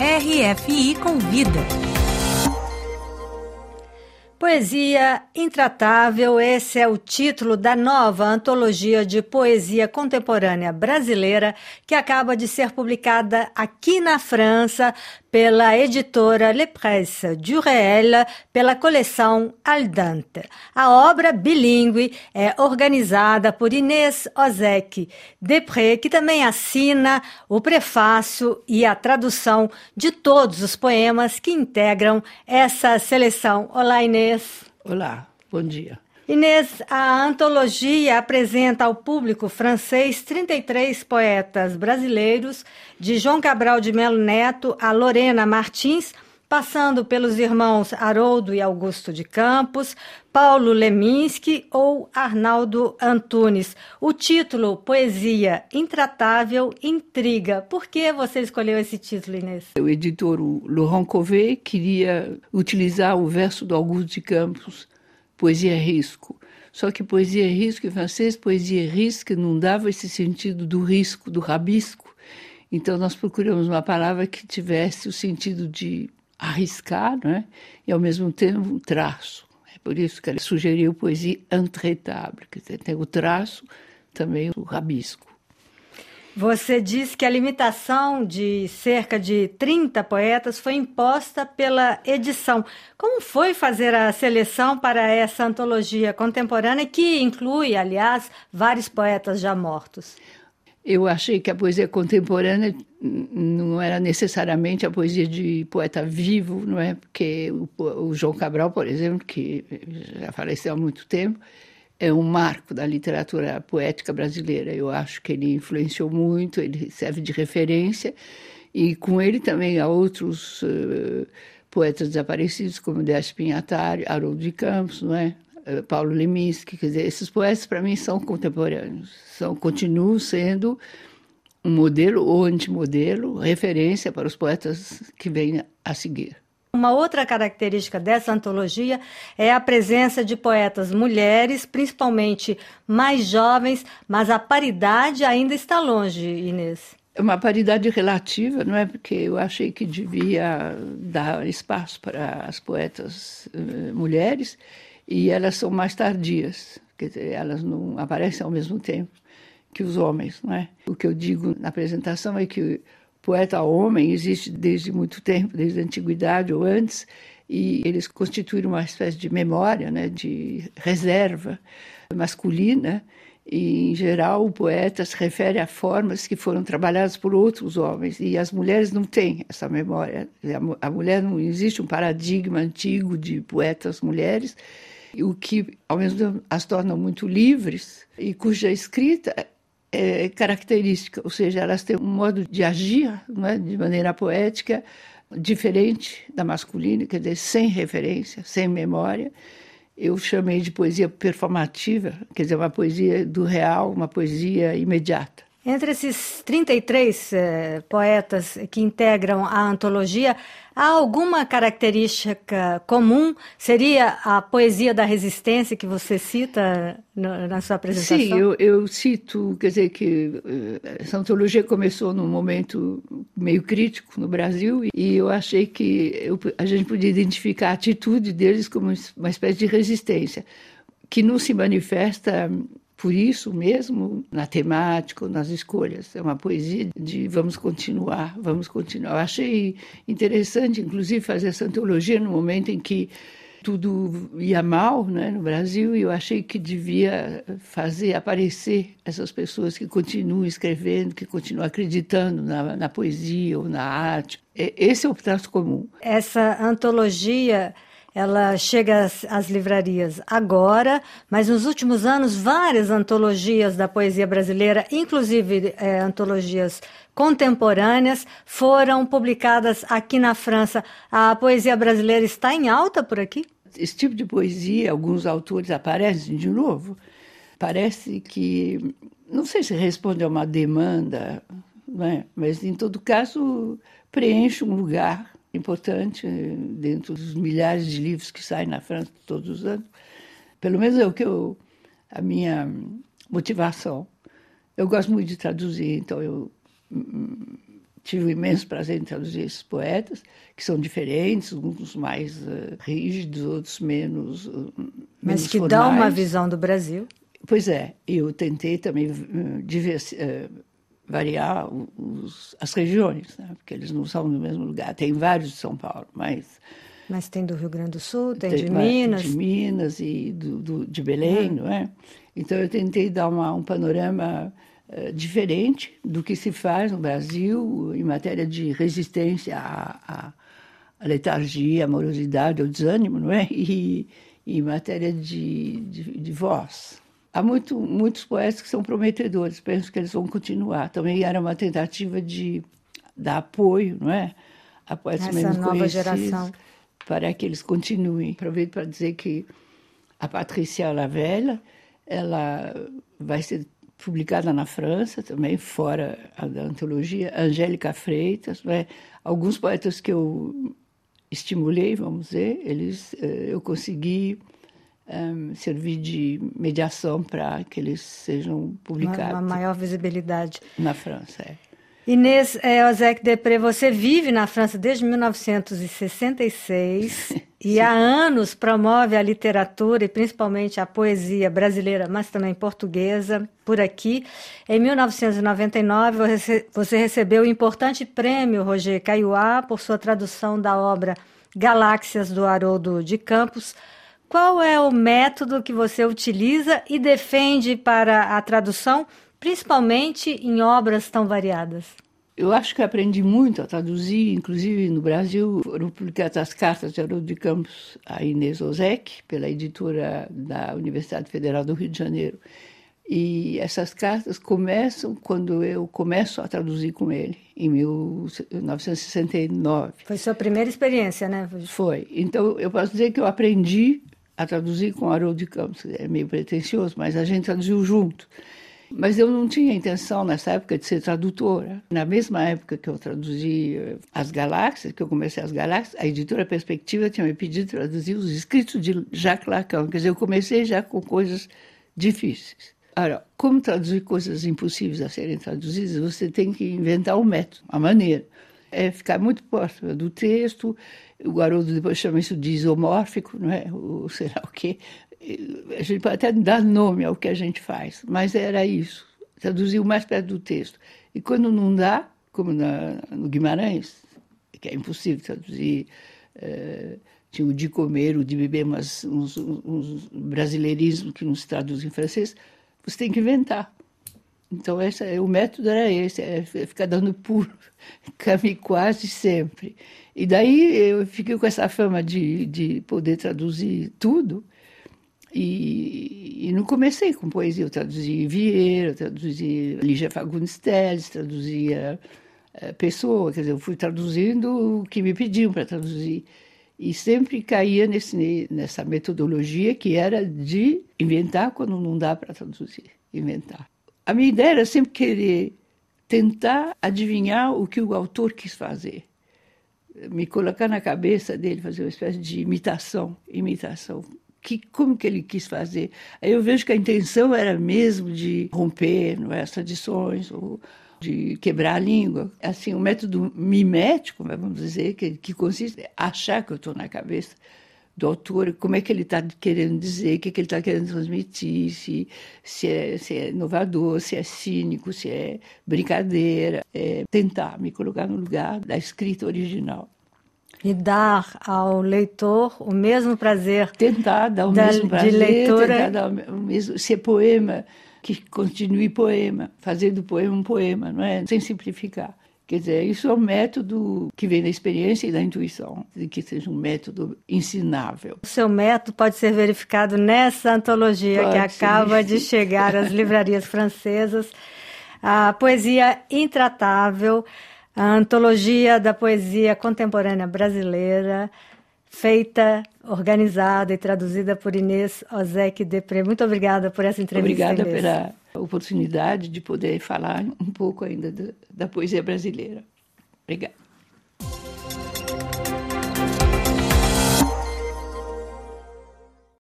RFI Convida. Poesia Intratável, esse é o título da nova antologia de poesia contemporânea brasileira que acaba de ser publicada aqui na França pela editora Le Presse du Réel, pela coleção Aldante. A obra bilíngue é organizada por Inês Ozek Depré, que também assina o prefácio e a tradução de todos os poemas que integram essa seleção. Olá, Inês. Olá, bom dia. Inês, a antologia apresenta ao público francês 33 poetas brasileiros, de João Cabral de Melo Neto a Lorena Martins, passando pelos irmãos Haroldo e Augusto de Campos, Paulo Leminski ou Arnaldo Antunes. O título, Poesia Intratável, intriga. Por que você escolheu esse título, Inês? O editor Laurent Covey queria utilizar o verso do Augusto de Campos poesia é risco. Só que poesia é risco em francês, poesia é risco não dava esse sentido do risco, do rabisco. Então nós procuramos uma palavra que tivesse o sentido de arriscar, né? e ao mesmo tempo um traço. É por isso que ele sugeriu poesia intraitable, que tem o traço, também o rabisco. Você diz que a limitação de cerca de 30 poetas foi imposta pela edição. Como foi fazer a seleção para essa antologia contemporânea, que inclui, aliás, vários poetas já mortos? Eu achei que a poesia contemporânea não era necessariamente a poesia de poeta vivo, não é? Porque o, o João Cabral, por exemplo, que já faleceu há muito tempo, é um marco da literatura poética brasileira. Eu acho que ele influenciou muito, ele serve de referência, e com ele também há outros uh, poetas desaparecidos, como Décio Pinhatari, Haroldo de Campos, não é? Uh, Paulo Leminski, quer dizer, esses poetas para mim são contemporâneos, são, continuam sendo um modelo ou antimodelo, referência para os poetas que vêm a seguir. Uma outra característica dessa antologia é a presença de poetas mulheres, principalmente mais jovens, mas a paridade ainda está longe, Inês. É uma paridade relativa, não é? Porque eu achei que devia dar espaço para as poetas uh, mulheres e elas são mais tardias, quer dizer, elas não aparecem ao mesmo tempo que os homens, não é? O que eu digo na apresentação é que poeta homem existe desde muito tempo, desde a antiguidade ou antes, e eles constituem uma espécie de memória, né, de reserva masculina, e em geral o poeta se refere a formas que foram trabalhadas por outros homens e as mulheres não têm essa memória. A mulher não existe um paradigma antigo de poetas mulheres, o que ao mesmo tempo as torna muito livres e cuja escrita é, característica, ou seja, elas têm um modo de agir é, de maneira poética diferente da masculina, quer dizer, sem referência, sem memória. Eu chamei de poesia performativa, quer dizer, uma poesia do real, uma poesia imediata. Entre esses 33 eh, poetas que integram a antologia, há alguma característica comum? Seria a poesia da resistência que você cita no, na sua apresentação? Sim, eu, eu, cito, quer dizer, que eh, essa antologia começou num momento meio crítico no Brasil e eu achei que eu, a gente podia identificar a atitude deles como uma espécie de resistência, que não se manifesta por isso mesmo, na temática, nas escolhas. É uma poesia de vamos continuar, vamos continuar. Eu achei interessante, inclusive, fazer essa antologia no momento em que tudo ia mal né, no Brasil e eu achei que devia fazer aparecer essas pessoas que continuam escrevendo, que continuam acreditando na, na poesia ou na arte. Esse é o traço comum. Essa antologia ela chega às, às, livrarias agora, mas nos últimos anos várias antologias da poesia brasileira, inclusive é, antologias contemporâneas, foram publicadas aqui na França. A poesia brasileira está em alta por aqui? Esse tipo de poesia, alguns autores aparecem de novo. Parece que, não sei se responde a uma demanda, né? mas em todo caso preenche um lugar importante dentro dos milhares de livros que saem na França todos os anos. Pelo menos é o que eu, a minha motivação. Eu gosto muito de traduzir, então eu hum, tive o imenso prazer em traduzir esses poetas, que são diferentes, uns mais uh, rígidos, outros menos. Uh, Mas que formais. dão uma visão do Brasil. Pois é, eu tentei também uh, variar os, as regiões, né? Porque eles não são do mesmo lugar. Tem vários de São Paulo, mas. Mas tem do Rio Grande do Sul, tem, tem de Minas. De Minas e do, do de Belém, ah. não é? Então eu tentei dar uma, um panorama uh, diferente do que se faz no Brasil em matéria de resistência à, à letargia, à morosidade, ao desânimo, não é? E, e em matéria de, de, de voz. Há muito, muitos poetas que são prometedores, penso que eles vão continuar. Também era uma tentativa de dar apoio, não é? A poetas Essa nova geração. para que eles continuem. Aproveito para dizer que a Patrícia Lavelle, ela vai ser publicada na França também, fora da antologia. Angélica Freitas, não é? Alguns poetas que eu estimulei, vamos dizer, eles, eh, eu consegui um, servir de mediação para que eles sejam publicados. Uma, uma, maior visibilidade. Na França, é. Inês é, Ozek Depré, você vive na França desde 1966 e há anos promove a literatura e principalmente a poesia brasileira, mas também portuguesa, por aqui. Em 1999, você recebeu o importante prêmio Roger Caillois por sua tradução da obra Galáxias do Haroldo de Campos, qual é o método que você utiliza e defende para a tradução, principalmente em obras tão variadas? Eu acho que aprendi muito a traduzir, inclusive no Brasil foram publicadas as cartas de Haroldo de Campos a Inês Ozek, pela editora da Universidade Federal do Rio de Janeiro. E essas cartas começam quando eu começo a traduzir com ele, em 1969. Foi sua primeira experiência, né? Foi. Então, eu posso dizer que eu aprendi a traduzir com Haroldo de Campos. É meio pretencioso, mas a gente traduziu junto. Mas eu não tinha intenção nessa época de ser tradutora. Na mesma época que eu traduzi eh, As Galáxias, que eu comecei As Galáxias, a editora Perspectiva tinha me pedido traduzir os escritos de Jacques Lacan. Quer dizer, eu comecei já com coisas difíceis. Ora, como traduzir coisas impossíveis a serem traduzidas, você tem que inventar um método, uma maneira. É ficar muito próximo do texto, o Haroldo depois chama isso de isomórfico, não é? Ou sei lá o quê. A gente pode até dar nome ao que a gente faz, mas era isso, traduzir o mais perto do texto. E quando não dá, como na, no Guimarães, que é impossível traduzir, é, tinha o de comer, o de beber, mas uns, uns brasileirismos que não se traduzem em francês, você tem que inventar. Então, essa, o método era esse, é ficar dando puro, caminho quase sempre. E daí eu fiquei com essa fama de, de poder traduzir tudo. E, e não comecei com poesia, eu traduzi Vieira, traduzi Lígia Fagundes Telles, traduzia é, Pessoa, quer dizer, eu fui traduzindo o que me pediam para traduzir. E sempre caía nesse, nessa metodologia que era de inventar quando não dá para traduzir, inventar. A minha ideia era sempre querer tentar adivinhar o que o autor quis fazer. Me colocar na cabeça dele, fazer uma espécie de imitação, imitação. Que, como que ele quis fazer? Aí eu vejo que a intenção era mesmo de romper não é, as tradições, ou de quebrar a língua. Assim, o método mimético, vamos dizer, que, que consiste em achar que eu estou na cabeça do autor, como é que ele está querendo dizer, o que, é que ele está querendo transmitir, se, se, é, se é inovador, se é cínico, se é brincadeira. É tentar me colocar no lugar da escrita original. E dar ao leitor o mesmo prazer. Tentar dar o da, mesmo prazer, de leitura. tentar dar o mesmo, ser poema, que continue poema, fazer do poema um poema, não é? Sem simplificar. Quer dizer, isso é um método que vem da experiência e da intuição, de que seja um método ensinável. O seu método pode ser verificado nessa antologia pode que acaba de chegar às livrarias francesas, a Poesia Intratável, a antologia da poesia contemporânea brasileira, feita, organizada e traduzida por Inês Ozek Depré. Muito obrigada por essa entrevista. Obrigada Inês. pela oportunidade de poder falar um pouco ainda da, da poesia brasileira. Obrigada.